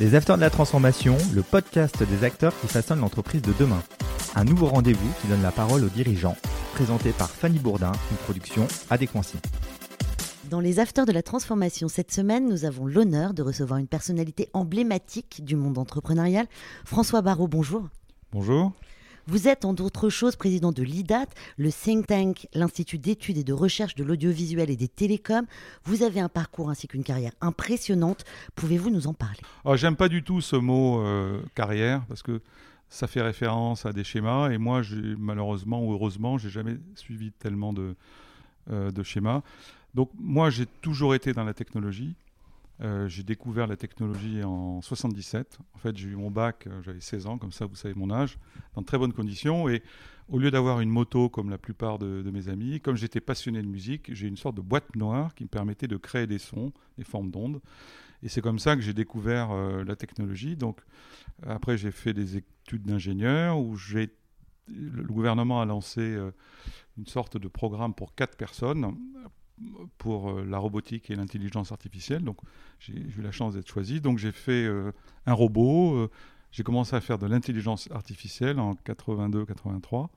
Les Acteurs de la Transformation, le podcast des acteurs qui façonnent l'entreprise de demain. Un nouveau rendez-vous qui donne la parole aux dirigeants, présenté par Fanny Bourdin, une production Adéquancy. Dans les Afters de la Transformation, cette semaine, nous avons l'honneur de recevoir une personnalité emblématique du monde entrepreneurial. François Barraud, bonjour. Bonjour. Vous êtes, entre autres choses, président de l'IDAT, le think tank, l'Institut d'études et de recherche de l'audiovisuel et des télécoms. Vous avez un parcours ainsi qu'une carrière impressionnante. Pouvez-vous nous en parler? Oh, J'aime pas du tout ce mot euh, carrière parce que ça fait référence à des schémas et moi, malheureusement ou heureusement, j'ai jamais suivi tellement de, euh, de schémas. Donc moi, j'ai toujours été dans la technologie. Euh, j'ai découvert la technologie en 77. En fait, j'ai eu mon bac, euh, j'avais 16 ans, comme ça vous savez mon âge, dans très bonnes conditions. Et au lieu d'avoir une moto comme la plupart de, mes amis, comme j'étais passionné de musique, j'ai une sorte de boîte noire qui me permettait de créer des sons, des formes d'ondes. Et c'est comme ça que j'ai découvert euh, la technologie. Donc après, j'ai fait des études d'ingénieur où le gouvernement a lancé une sorte de programme pour quatre personnes pour euh, la robotique et l'intelligence artificielle. Donc j'ai eu la chance d'être choisi. Donc j'ai fait euh, un robot. Euh, j'ai commencé à faire de l'intelligence artificielle en 82-83.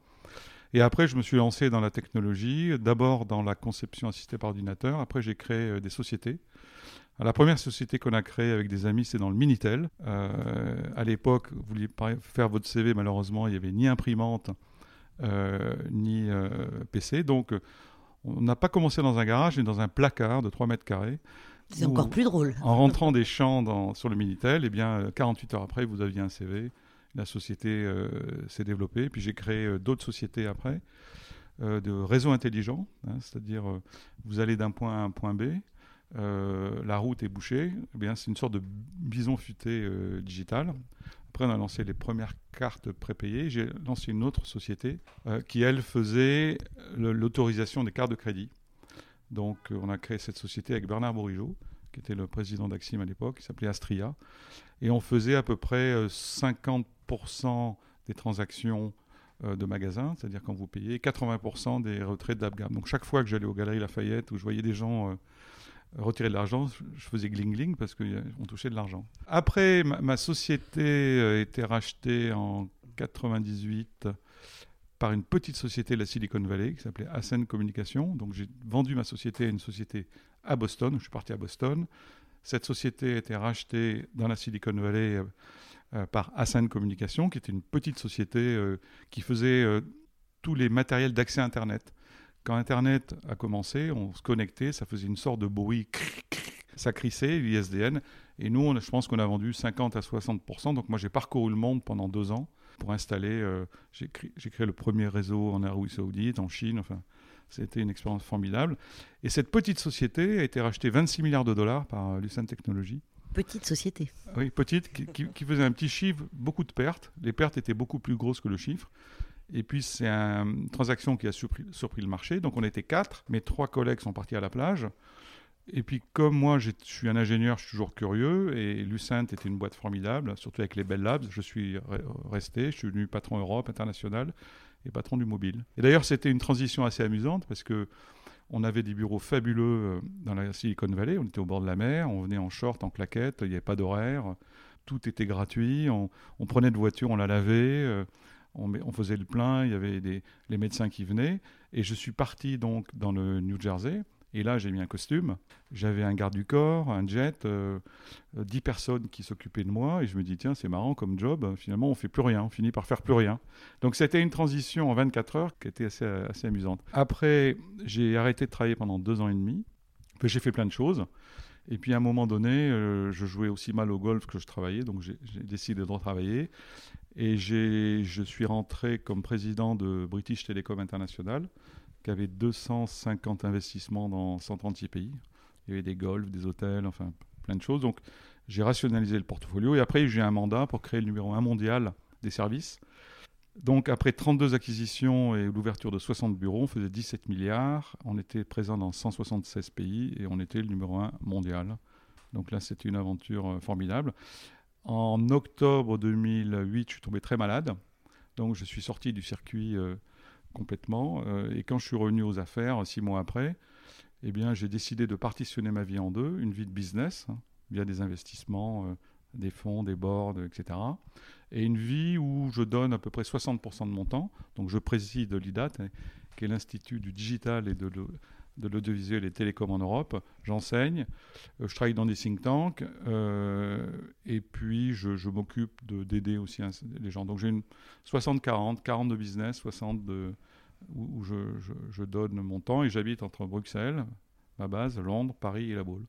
Et après, je me suis lancé dans la technologie, d'abord dans la conception assistée par ordinateur. Après, j'ai créé des sociétés. la première société qu'on a créée avec des amis, c'est dans le Minitel. à l'époque, vous vouliez faire votre CV, malheureusement, il n'y avait ni imprimante, ni PC. Donc, on n'a pas commencé dans un garage, mais dans un placard de 3 mètres carrés. C'est encore plus drôle. En rentrant des champs sur le Minitel, eh bien, 48 euh, heures après, vous aviez un CV. La société euh, s'est développée. Puis j'ai créé euh, d'autres sociétés après, de réseaux intelligents. Hein, c'est-à-dire, vous allez d'un point A à un point B, la route est bouchée. Eh bien, c'est une sorte de bison futé digital. Après, on a lancé les premières cartes prépayées. J'ai lancé une autre société euh, qui, elle, faisait l'autorisation des cartes de crédit. Donc, euh, on a créé cette société avec Bernard Bourigeau, qui était le président d'Axim à l'époque, qui s'appelait Astria. Et on faisait à peu près 50% euh, des transactions de magasins, c'est-à-dire quand vous payez, 80% des retraits d'Abgam. Donc, chaque fois que j'allais aux Galeries Lafayette, où je voyais des gens retirer de l'argent, je faisais gling-gling parce qu'on touchait de l'argent. Après, ma, société a été rachetée en 98 par une petite société de la Silicon Valley qui s'appelait Ascend Communication. Donc j'ai vendu ma société à une société à Boston. Je suis parti à Boston. Cette société a été rachetée dans la Silicon Valley euh, euh, par Ascend Communication, qui était une petite société euh, qui faisait tous les matériels d'accès Internet. Quand Internet a commencé, on se connectait, ça faisait une sorte de bruit, ça crissait, l'ISDN. Et nous, je pense qu'on a vendu 50 à 60%. Donc moi, j'ai parcouru le monde pendant deux ans pour installer. Euh, j'ai créé, le premier réseau en Arabie Saoudite, en Chine. Enfin, c'était une expérience formidable. Et cette petite société a été rachetée 26 milliards de dollars par euh, Lucent Technologies. Petite société. Oui, petite, qui, qui, faisait un petit chiffre, beaucoup de pertes. Les pertes étaient beaucoup plus grosses que le chiffre. Et puis, c'est une transaction qui a surpris, le marché. Donc, on était quatre. Mes trois collègues sont partis à la plage. Et puis, comme moi, je suis un ingénieur, je suis toujours curieux. Et Lucent était une boîte formidable, surtout avec les Bell Labs. Je suis resté. Je suis devenu patron Europe, international et patron du mobile. Et d'ailleurs, c'était une transition assez amusante parce que on avait des bureaux fabuleux euh, dans la Silicon Valley. On était au bord de la mer. On venait en short, en claquette. Il n'y avait pas d'horaire. Tout était gratuit. On, on, prenait de voiture, on la lavait. On, faisait le plein, il y avait des, les médecins qui venaient. Et je suis parti donc dans le New Jersey. Et là, j'ai mis un costume. J'avais un garde du corps, un jet, euh, dix personnes qui s'occupaient de moi. Et je me dis, tiens, c'est marrant comme job. Finalement, on fait plus rien. On finit par faire plus rien. Donc, c'était une transition en 24 heures qui était assez, assez amusante. Après, j'ai arrêté de travailler pendant deux ans et demi. J'ai fait plein de choses. Et puis à un moment donné, euh, je jouais aussi mal au golf que je travaillais, donc j'ai décidé de retravailler. Et je suis rentré comme président de British Telecom International, qui avait 250 investissements dans 136 pays. Il y avait des golfs, des hôtels, enfin plein de choses. Donc j'ai rationalisé le portfolio et après j'ai eu un mandat pour créer le numéro 1 mondial des services. Donc après 32 acquisitions et l'ouverture de 60 bureaux, on faisait 17 milliards. On était présent dans 176 pays et on était le numéro 1 mondial. Donc là, c'était une aventure euh, formidable. En octobre 2008, je suis tombé très malade. Donc je suis sorti du circuit euh, complètement. Euh, et quand je suis revenu aux affaires, six mois après, eh bien, j'ai décidé de partitionner ma vie en deux. Une vie de business, hein, via des investissements des fonds, des boards, etc. Et une vie où je donne à peu près 60% de mon temps. Donc je préside l'IDAT, hein, qui est l'Institut du digital et de de l'audiovisuel et télécom en Europe. J'enseigne, euh, je travaille dans des think tanks, euh, et puis je, m'occupe d'aider aussi les gens. Donc j'ai une 60-40, 40 de business, 60 de, où, je, je, donne mon temps, et j'habite entre Bruxelles, ma base, Londres, Paris et La Baule.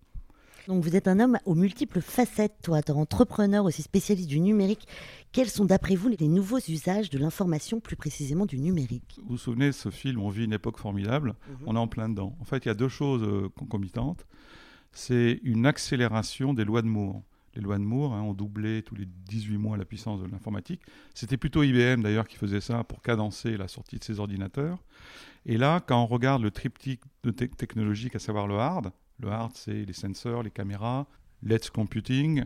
Donc vous êtes un homme aux multiples facettes, toi, entrepreneur aussi spécialiste du numérique. Quels sont d'après vous les nouveaux usages de l'information, plus précisément du numérique? Vous vous souvenez de ce film On vit une époque formidable? Mhm. On est en plein dedans. En fait, il y a deux choses euh, concomitantes. C'est une accélération des lois de Moore. Les lois de Moore hein, ont doublé tous les 18 mois la puissance de l'informatique. C'était plutôt IBM d'ailleurs qui faisait ça pour cadencer la sortie de ses ordinateurs. Et là, quand on regarde le triptyque de technologique, à savoir le hard, le hard, c'est les sensors, les caméras, l'edge computing,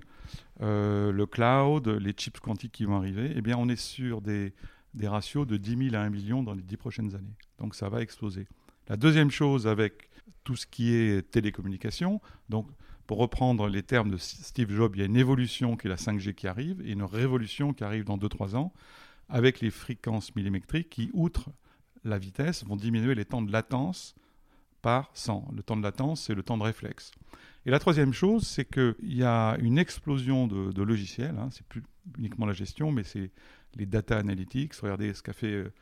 euh, le cloud, les chips quantiques qui vont arriver. Eh bien, on est sur des, des ratios de 10 000 à 1 million dans les 10 prochaines années. Donc, ça va exploser. La deuxième chose, avec tout ce qui est télécommunication, donc pour reprendre les termes de Steve Jobs, il y a une évolution qui est la 5G qui arrive et une révolution qui arrive dans 2-3 ans avec les fréquences millimétriques qui, outre la vitesse, vont diminuer les temps de latence par 100. Le temps de latence, c'est le temps de réflexe. Et la troisième chose, c'est qu'il y a une explosion de, logiciels. Hein. C'est plus uniquement la gestion, mais c'est les data analytics. Regardez ce qu'a fait euh,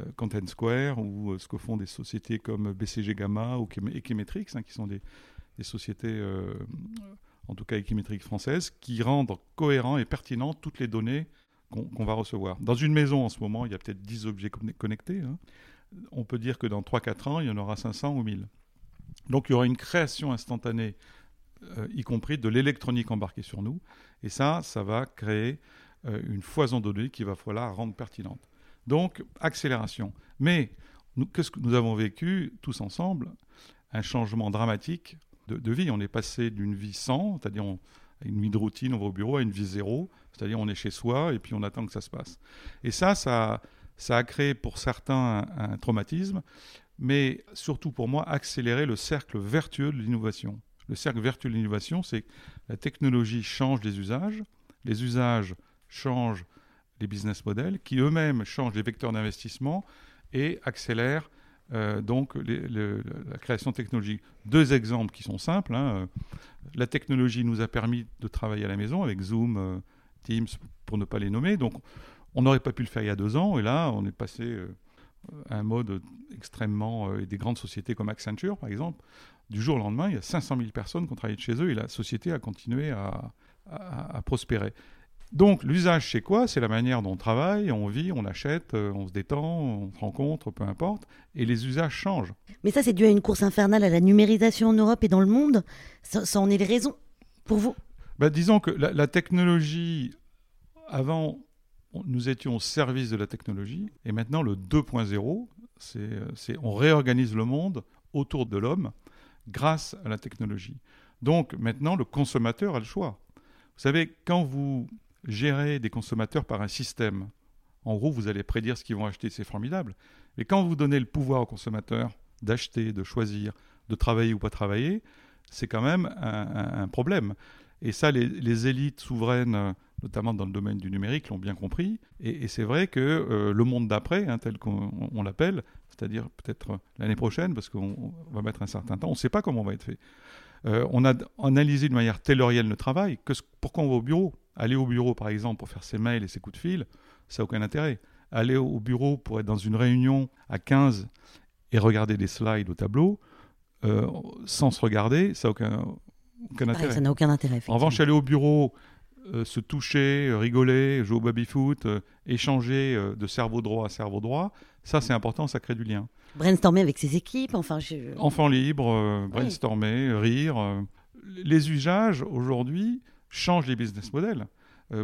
euh, Content Square ou euh, ce que font des sociétés comme BCG Gamma ou Equimetrix, hein, qui sont des, sociétés, en tout cas Equimetrix françaises, qui rendent cohérent et pertinent toutes les données qu'on va recevoir. Dans une maison, en ce moment, il y a peut-être 10 objets connectés. Hein on peut dire que dans 3-4 ans, il y en aura 500 ou 1000. Donc il y aura une création instantanée, euh, y compris de l'électronique embarquée sur nous. Et ça, ça va créer euh, une foison de données qu'il va falloir rendre pertinente. Donc, accélération. Mais qu'est-ce que nous avons vécu tous ensemble? Un changement dramatique de, vie. On est passé d'une vie sans, c'est-à-dire une vie de routine, on va au bureau, à une vie zéro, c'est-à-dire on est chez soi et puis on attend que ça se passe. Et ça, ça, ça a créé pour certains un, traumatisme, mais surtout pour moi, accélérer le cercle vertueux de l'innovation. Le cercle vertueux de l'innovation, c'est que la technologie change les usages, les usages changent les business models, qui eux-mêmes changent les vecteurs d'investissement et accélèrent euh, donc la création technologique. Deux exemples qui sont simples. Hein. La technologie nous a permis de travailler à la maison avec Zoom, euh, Teams, pour ne pas les nommer. Donc on n'aurait pas pu le faire il y a deux ans, et là, on est passé euh, à un mode extrêmement. Euh, et des grandes sociétés comme Accenture, par exemple, du jour au lendemain, il y a 500 000 personnes qui ont travaillé de chez eux, et la société a continué à, prospérer. Donc, l'usage, c'est quoi? C'est la manière dont on travaille, on vit, on achète, euh, on se détend, on se rencontre, peu importe, et les usages changent. Mais ça, c'est dû à une course infernale à la numérisation en Europe et dans le monde Ça, en est les raisons pour vous? Bah, Disons que la technologie, avant, nous étions au service de la technologie, et maintenant le 2.0, c'est on réorganise le monde autour de l'homme grâce à la technologie. Donc maintenant, le consommateur a le choix. Vous savez, quand vous gérez des consommateurs par un système, en gros, vous allez prédire ce qu'ils vont acheter, c'est formidable. Mais quand vous donnez le pouvoir aux consommateurs d'acheter, de choisir, de travailler ou pas travailler, c'est quand même un, problème. Et ça, les élites souveraines notamment dans le domaine du numérique, l'ont bien compris. Et, c'est vrai que euh, le monde d'après, hein, tel qu'on l'appelle, c'est-à-dire peut-être l'année prochaine, parce qu'on va mettre un certain temps, on ne sait pas comment on va être fait. Euh, on a analysé de manière taylorienne le travail. Que, pourquoi on va au bureau? Aller au bureau, par exemple, pour faire ses mails et ses coups de fil, ça n'a aucun intérêt. Aller au bureau pour être dans une réunion à 15 et regarder des slides au tableau, euh, sans se regarder, ça n'a aucun, aucun intérêt. ça n'a aucun intérêt. En revanche, aller au bureau euh, se toucher, euh, rigoler, jouer au baby-foot, euh, échanger de cerveau droit à cerveau droit, ça c'est important, ça crée du lien. Brainstormer avec ses équipes, enfin... Enfants libres, brainstormer, rire. Les usages aujourd'hui changent les business models.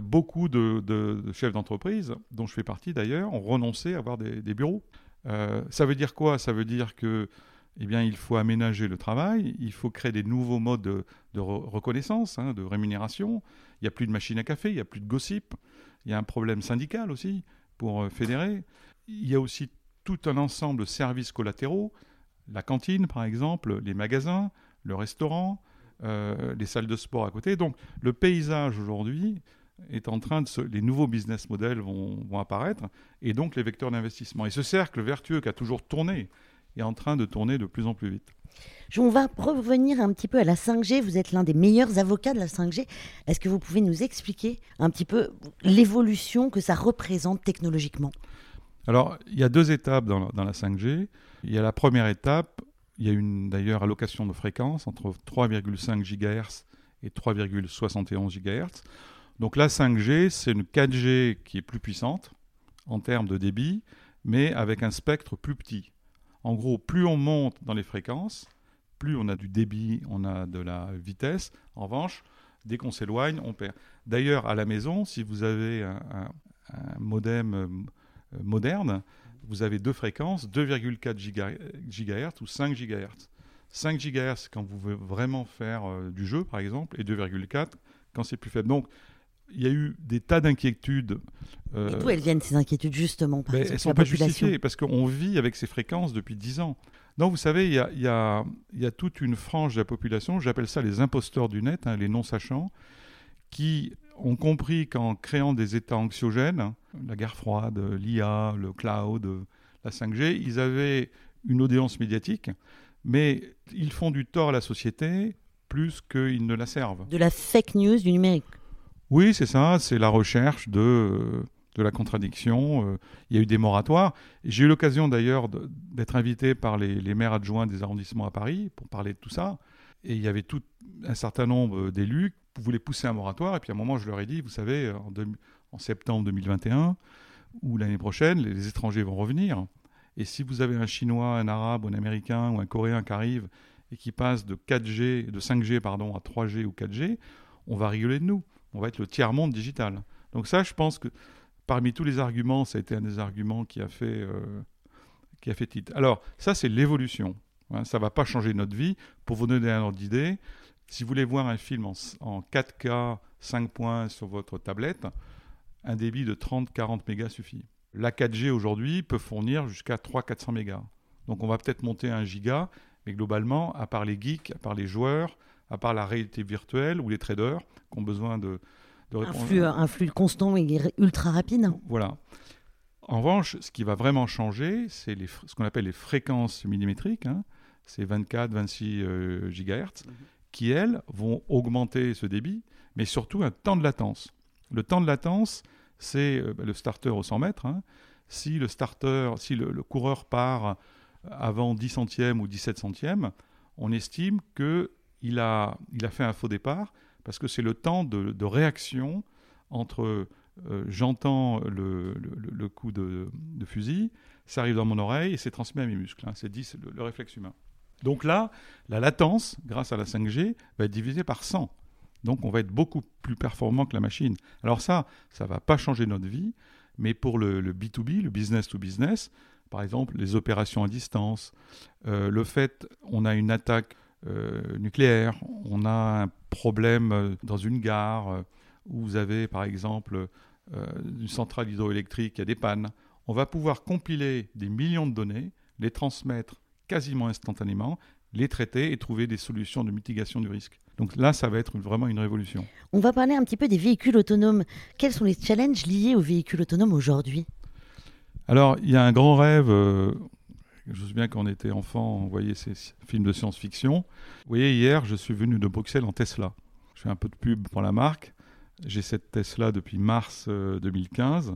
beaucoup de, chefs d'entreprise, dont je fais partie d'ailleurs, ont renoncé à avoir des, bureaux. ça veut dire quoi? Ça veut dire que eh bien, il faut aménager le travail, il faut créer des nouveaux modes de, reconnaissance, hein, de rémunération. Il n'y a plus de machine à café, il n'y a plus de gossip. Il y a un problème syndical aussi pour euh, fédérer. Il y a aussi tout un ensemble de services collatéraux, la cantine par exemple, les magasins, le restaurant, euh, les salles de sport à côté. Donc le paysage aujourd'hui est en train de se, les nouveaux business models vont, vont apparaître et donc les vecteurs d'investissement. Et ce cercle vertueux qui a toujours tourné est en train de tourner de plus en plus vite. On va revenir un petit peu à la 5G. Vous êtes l'un des meilleurs avocats de la 5G. Est-ce que vous pouvez nous expliquer un petit peu l'évolution que ça représente technologiquement? Alors, il y a deux étapes dans la, dans la 5G. Il y a la première étape, il y a une d'ailleurs allocation de fréquence entre 3,5 GHz et 3,71 GHz. Donc la 5G, c'est une 4G qui est plus puissante en termes de débit, mais avec un spectre plus petit. En gros, plus on monte dans les fréquences, plus on a du débit, on a de la vitesse. En revanche, dès qu'on s'éloigne, on perd. D'ailleurs, à la maison, si vous avez un, modem euh, moderne, vous avez deux fréquences, 2,4 GHz ou 5 GHz. 5 GHz quand vous voulez vraiment faire euh, du jeu, par exemple, et 2,4 quand c'est plus faible. Donc, il y a eu des tas d'inquiétudes. Euh, d'où elles viennent ces inquiétudes justement par Elles ne sont pas justifiées parce qu'on vit avec ces fréquences depuis 10 ans. Donc vous savez, il y a, y, a, y a, toute une frange de la population, j'appelle ça les imposteurs du net, hein, les non-sachants, qui ont compris qu'en créant des états anxiogènes, la guerre froide, l'IA, le cloud, la 5G, ils avaient une audience médiatique, mais ils font du tort à la société plus qu'ils ne la servent. De la fake news du numérique. Oui, c'est ça, c'est la recherche de, de la contradiction. Il y a eu des moratoires. J'ai eu l'occasion d'ailleurs d'être invité par les, maires adjoints des arrondissements à Paris pour parler de tout ça. Et il y avait tout un certain nombre d'élus qui voulaient pousser un moratoire. Et puis à un moment, je leur ai dit, vous savez, en septembre 2021 ou l'année prochaine, les, les étrangers vont revenir. Et si vous avez un Chinois, un Arabe, un Américain ou un Coréen qui arrive et qui passe de 4G, de 5G pardon, à 3G ou 4G, on va rigoler de nous on va être le tiers-monde digital. Donc ça, je pense que parmi tous les arguments, ça a été un des arguments qui a fait, euh, qui a fait titre. Alors, ça, c'est l'évolution. Hein, ça ne va pas changer notre vie. Pour vous donner un ordre d'idée, si vous voulez voir un film en, en 4K 5 points sur votre tablette, un débit de 30-40 mégas suffit. La 4G aujourd'hui peut fournir jusqu'à 300-400 mégas. Donc on va peut-être monter à 1 giga, mais globalement, à part les geeks, à part les joueurs, à part la réalité virtuelle ou les traders qui ont besoin de, de un, flux, un flux constant et ultra rapide. Voilà. En revanche, ce qui va vraiment changer, c'est ce qu'on appelle les fréquences millimétriques, hein, c'est 24, 26 euh, GHz, -hmm. qui, elles, vont augmenter ce débit, mais surtout un temps de latence. Le temps de latence, c'est euh, le starter au 100 mètres. Hein. Si le starter, si le, le, coureur part avant 10 centièmes ou 17 centièmes, on estime que il a, il a fait un faux départ parce que c'est le temps de, réaction entre euh, j'entends le, le, coup de, fusil, ça arrive dans mon oreille et c'est transmis à mes muscles. Hein, c'est dit, le, réflexe humain. Donc là, la latence, grâce à la 5G, va être divisée par 100. Donc on va être beaucoup plus performant que la machine. Alors ça, ça ne va pas changer notre vie, mais pour le, le B2B, le business to business, par exemple les opérations à distance, euh, le fait on a une attaque euh, nucléaire, on a un problème euh, dans une gare euh, où vous avez par exemple une centrale hydroélectrique qui a des pannes, on va pouvoir compiler des millions de données, les transmettre quasiment instantanément, les traiter et trouver des solutions de mitigation du risque. Donc là, ça va être vraiment une révolution. On va parler un petit peu des véhicules autonomes. Quels sont les challenges liés aux véhicules autonomes aujourd'hui? Alors, il y a un grand rêve, euh, je me souviens quand on était enfant, on voyait ces films de science-fiction. Vous voyez, hier, je suis venu de Bruxelles en Tesla. Je fais un peu de pub pour la marque. J'ai cette Tesla depuis mars euh, 2015.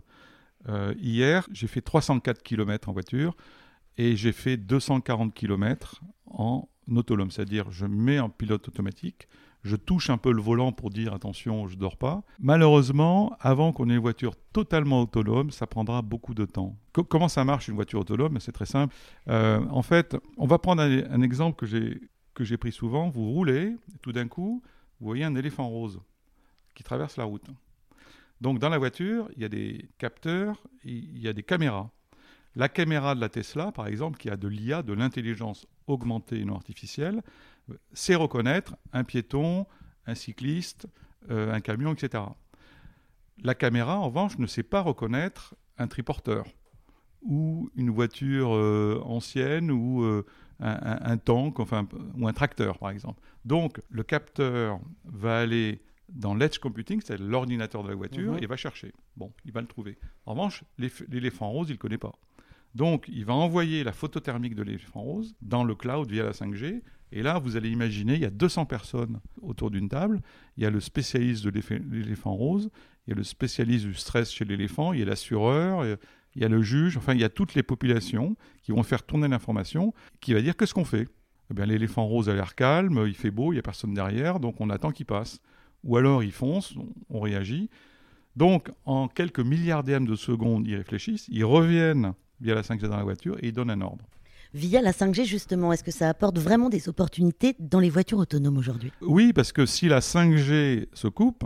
Euh, hier, j'ai fait 304 km en voiture et j'ai fait 240 km en autonome, c'est-à-dire je mets en pilote automatique, je touche un peu le volant pour dire attention, je dors pas. Malheureusement, avant qu'on ait une voiture totalement autonome, ça prendra beaucoup de temps. Comment ça marche une voiture autonome? C'est très simple. Euh, en fait, on va prendre un, un exemple que j'ai que j'ai pris souvent. Vous roulez, tout d'un coup, vous voyez un éléphant rose qui traverse la route. Donc dans la voiture, il y a des capteurs, il y a des caméras. La caméra de la Tesla, par exemple, qui a de l'IA, de l'intelligence augmentée et non artificielle, sait reconnaître un piéton, un cycliste, euh, un camion, etc. La caméra, en revanche, ne sait pas reconnaître un triporteur. ou une voiture euh, ancienne ou euh, un, un, tank, enfin, ou un tracteur par exemple. Donc le capteur va aller dans l'edge computing, c'est l'ordinateur de la voiture, Mhm. et va chercher. Bon, il va le trouver. En revanche, l'éléphant rose, il ne connaît pas. Donc, il va envoyer la photo thermique de l'éléphant rose dans le cloud via la 5G. Et là, vous allez imaginer, il y a 200 personnes autour d'une table. Il y a le spécialiste de l'éph- l'éléphant rose, il y a le spécialiste du stress chez l'éléphant, il y a l'assureur, il y a- le juge, enfin, il y a toutes les populations qui vont faire tourner l'information, qui va dire qu'est-ce qu'on fait? Eh bien, l'éléphant rose a l'air calme, il fait beau, il n'y a personne derrière, donc on attend qu'il passe. Ou alors il fonce, on, on réagit. Donc, en quelques milliardièmes de secondes, ils réfléchissent, ils reviennent via la 5G dans la voiture et ils donnent un ordre. Via la 5G, justement, est-ce que ça apporte vraiment des opportunités dans les voitures autonomes aujourd'hui? Oui, parce que si la 5G se coupe,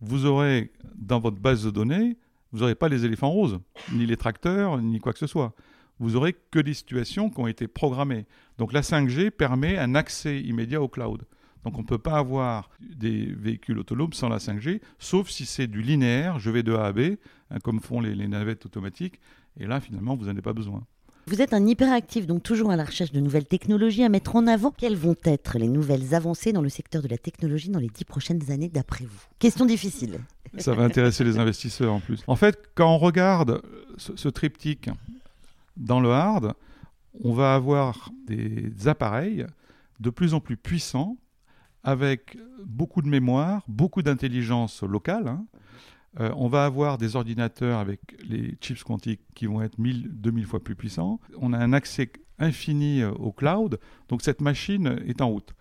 vous aurez dans votre base de données, vous n'aurez pas les éléphants roses, ni les tracteurs, ni quoi que ce soit. Vous aurez que des situations qui ont été programmées. Donc la 5G permet un accès immédiat au cloud. Donc on ne peut pas avoir des véhicules autonomes sans la 5G, sauf si c'est du linéaire, je vais de A à B, hein, comme font les, les navettes automatiques. Et là, finalement, vous n'en avez pas besoin. Vous êtes un hyperactif, donc toujours à la recherche de nouvelles technologies à mettre en avant. Quelles vont être les nouvelles avancées dans le secteur de la technologie dans les dix prochaines années d'après vous? Question difficile. Ça va intéresser les investisseurs en plus. En fait, quand on regarde ce, ce triptyque dans le hard, on va avoir des appareils de plus en plus puissants avec beaucoup de mémoire, beaucoup d'intelligence locale. hein. Euh, on va avoir des ordinateurs avec les chips quantiques qui vont être 1000, 2000 fois plus puissants. On a un accès infini euh, au cloud. Donc cette machine est en route.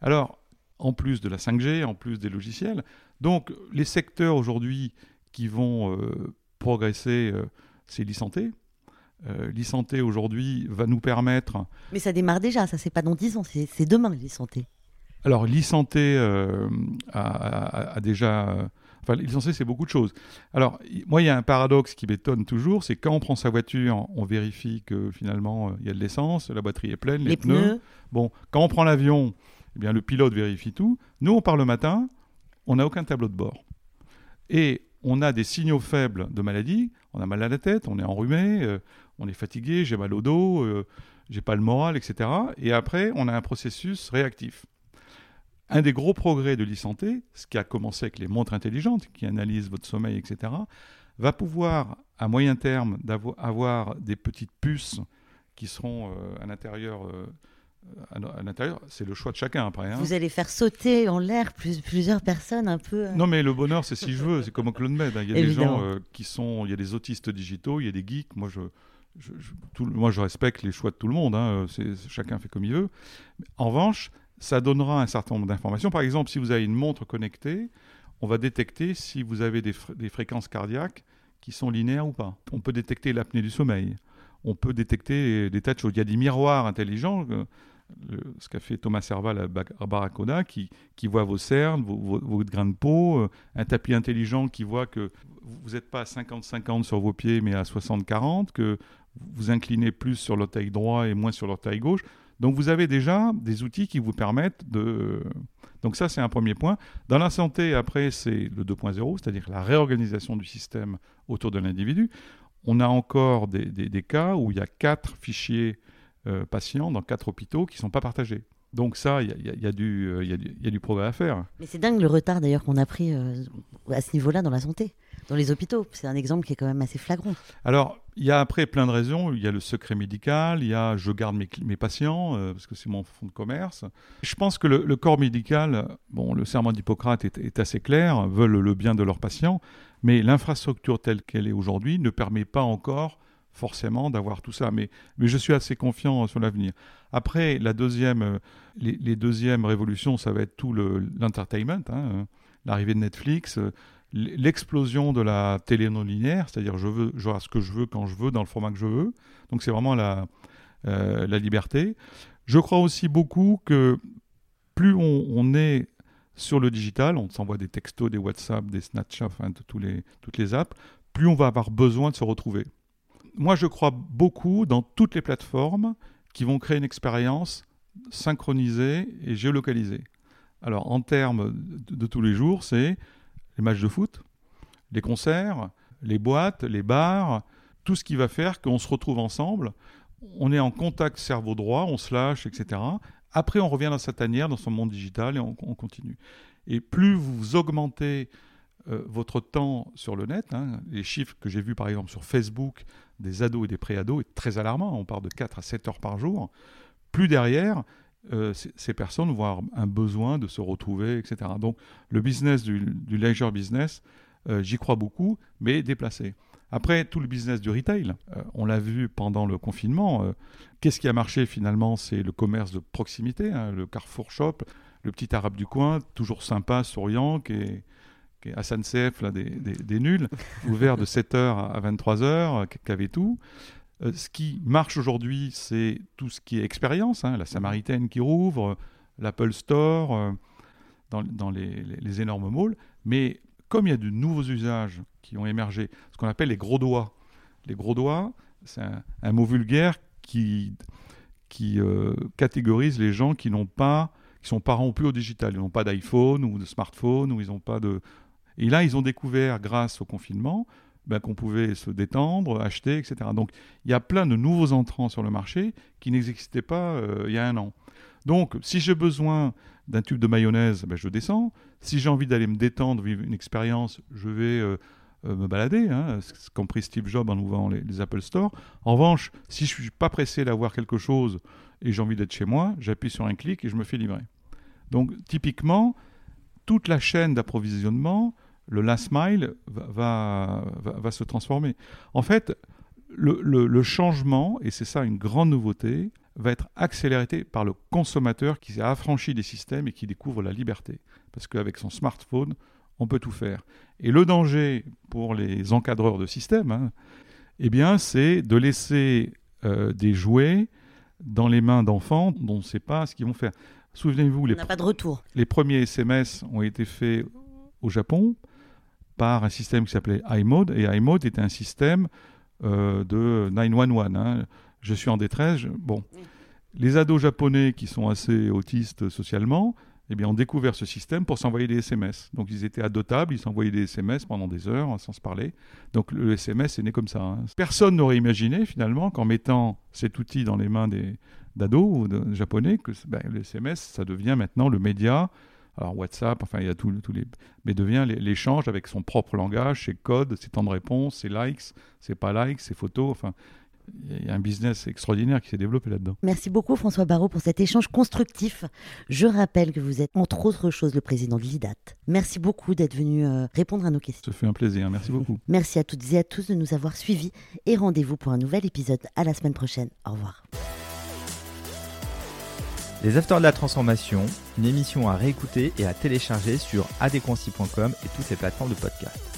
Alors, en plus de la 5G, en plus des logiciels, donc les secteurs aujourd'hui qui vont euh, progresser, euh, c'est l'e-santé. Euh, l'e-santé aujourd'hui va nous permettre Mais ça démarre déjà, ça c'est pas dans dix ans, c'est demain les santé. Alors, l'e-santé a, a- a déjà. Enfin, l'e-santé, c'est beaucoup de choses. Alors, moi, il y a un paradoxe qui m'étonne toujours c'est quand on prend sa voiture, on vérifie que finalement, euh, il y a de l'essence, la batterie est pleine, les, Les, pneus, Bon, quand on prend l'avion, eh bien, le pilote vérifie tout. Nous, on part le matin, on n'a aucun tableau de bord. Et on a des signaux faibles de maladie. On a mal à la tête, on est enrhumé, euh, on est fatigué, j'ai mal au dos, euh, j'ai pas le moral, etc. Et après, on a un processus réactif. Un des gros progrès de l'e-santé, ce qui a commencé avec les montres intelligentes qui analysent votre sommeil, etc., va pouvoir, à moyen terme, avoir des petites puces qui seront euh, à l'intérieur. euh, à l'intérieur, c'est le choix de chacun après. hein. vous allez faire sauter en l'air plus- plusieurs personnes un peu. euh, Non, mais le bonheur, c'est si je veux. C'est comme au Club Med. hein. Il y a des gens euh, qui sont. Il y a des autistes digitaux, il y a des geeks. Moi, je, je- je- tout- moi, je respecte les choix de tout le monde. hein. C'est- chacun fait comme il veut. En revanche, ça donnera un certain nombre d'informations. Par exemple, si vous avez une montre connectée, on va détecter si vous avez des, fr- des fréquences cardiaques qui sont linéaires ou pas. On peut détecter l'apnée du sommeil. On peut détecter des tas de choses. Il y a des miroirs intelligents. euh, ce qu'a fait Thomas Serval à, Ba- à Barracuda, qui, voit vos cernes, vos, vos- vos grains de peau, euh, un tapis intelligent qui voit que vous n'êtes pas à 50-50 sur vos pieds, mais à 60-40, que vous inclinez plus sur l'orteil droit et moins sur l'orteil gauche. Donc vous avez déjà des outils qui vous permettent de... Donc ça, c'est un premier point. Dans la santé, après, c'est le 2.0, c'est-à-dire la réorganisation du système autour de l'individu. On a encore des, des- cas où il y a quatre fichiers euh, patients dans quatre hôpitaux qui ne sont pas partagés. Donc ça, il y y y a du progrès à faire. Mais c'est dingue le retard d'ailleurs qu'on a pris euh, à ce niveau-là dans la santé, dans les hôpitaux. C'est un exemple qui est quand même assez flagrant. Alors, il y a après plein de raisons. Il y a le secret médical, il y a je garde mes, patients, euh, parce que c'est mon fonds de commerce. Je pense que le, le corps médical, bon, le serment d'Hippocrate est, assez clair, veulent le bien de leurs patients, mais l'infrastructure telle qu'elle est aujourd'hui ne permet pas encore forcément d'avoir tout ça. Mais, mais je suis assez confiant sur l'avenir. Après, la deuxième, euh, les, deuxièmes révolutions, ça va être tout le- l'entertainment, hein, euh, l'arrivée de Netflix, l'explosion de la télé non linéaire, c'est-à-dire je veux genre ce que je veux quand je veux dans le format que je veux. Donc c'est vraiment la, euh, la liberté. Je crois aussi beaucoup que plus on, est sur le digital, on s'envoie des textos, des WhatsApp, des Snapchat, enfin de tous les, toutes les apps, plus on va avoir besoin de se retrouver. Moi, je crois beaucoup dans toutes les plateformes qui vont créer une expérience synchronisée et géolocalisée. Alors, en termes de tous les jours, c'est les matchs de foot, les concerts, les boîtes, les bars, tout ce qui va faire qu'on se retrouve ensemble, on est en contact cerveau droit, on se lâche, etc. Après, on revient dans sa tanière, dans son monde digital, et on, continue. Et plus vous augmentez euh, votre temps sur le net, hein, les chiffres que j'ai vus par exemple sur Facebook des ados et des pré-ados est très alarmant, on parle de 4 à 7 heures par jour, plus derrière, euh, ces personnes vont avoir un besoin de se retrouver, etc. Donc le business du, leisure business, euh, j'y crois beaucoup, mais déplacé. Après, tout le business du retail, euh, on l'a vu pendant le confinement. Qu'est-ce qui a marché finalement? C'est le commerce de proximité, hein, le Carrefour Shop, le petit arabe du coin, toujours sympa, souriant, qui est, qui est SNCF là, des, des, nuls, ouvert de 7h à 23h, qui avait tout. Euh, ce qui marche aujourd'hui, c'est tout ce qui est expérience, hein, la Samaritaine qui rouvre, l'Apple Store, euh, dans, les, énormes malls. Mais comme il y a de nouveaux usages qui ont émergé, ce qu'on appelle les gros doigts. Les gros doigts, c'est un, mot vulgaire qui, qui euh, catégorise les gens qui n'ont pas, qui sont pas rompus au digital. Ils n'ont pas d'iPhone ou de smartphone, ou ils n'ont pas de. Et là, ils ont découvert, grâce au confinement, ben, qu'on pouvait se détendre, acheter, etc. Donc il y a plein de nouveaux entrants sur le marché qui n'existaient pas euh, il y a un an. Donc si j'ai besoin d'un tube de mayonnaise, ben, je descends. Si j'ai envie d'aller me détendre, vivre une expérience, je vais euh, euh, me balader, hein, ce compris Steve Jobs en ouvrant les, les, Apple Store. En revanche, si je ne suis pas pressé d'avoir quelque chose et j'ai envie d'être chez moi, j'appuie sur un clic et je me fais livrer. Donc typiquement, toute la chaîne d'approvisionnement le last mile va, va, se transformer. En fait, le, changement, et c'est ça une grande nouveauté, va être accéléré par le consommateur qui s'est affranchi des systèmes et qui découvre la liberté. Parce qu'avec son smartphone, on peut tout faire. Et le danger pour les encadreurs de systèmes, hein, eh bien, c'est de laisser euh, des jouets dans les mains d'enfants dont on ne sait pas ce qu'ils vont faire. Souvenez-vous, les, pas de retour. les premiers SMS ont été faits au Japon par un système qui s'appelait iMode. Et iMode était un système euh, de 911. Hein. Je suis en détresse. Bon. Les ados japonais qui sont assez autistes socialement, eh bien, ont découvert ce système pour s'envoyer des SMS. Donc, ils étaient adotables, ils s'envoyaient des SMS pendant des heures sans se parler. Donc, le SMS est né comme ça. Hein. Personne n'aurait imaginé, finalement, qu'en mettant cet outil dans les mains des d'ados ou de japonais, que ben, le SMS, ça devient maintenant le média alors WhatsApp, enfin il y a tous les, mais devient l'échange avec son propre langage, ses codes, ses temps de réponse, ses likes, ses pas likes, ses photos, enfin il y a un business extraordinaire qui s'est développé là-dedans. Merci beaucoup François Barraud pour cet échange constructif. Je rappelle que vous êtes entre autres choses le président de l'IDAT. Merci beaucoup d'être venu euh, répondre à nos questions. Ça fait un plaisir, merci beaucoup. Merci à toutes et à tous de nous avoir suivis et rendez-vous pour un nouvel épisode à la semaine prochaine. Au revoir. Les Afters de la Transformation, une émission à réécouter et à télécharger sur adéquancy.com et toutes les plateformes de podcast.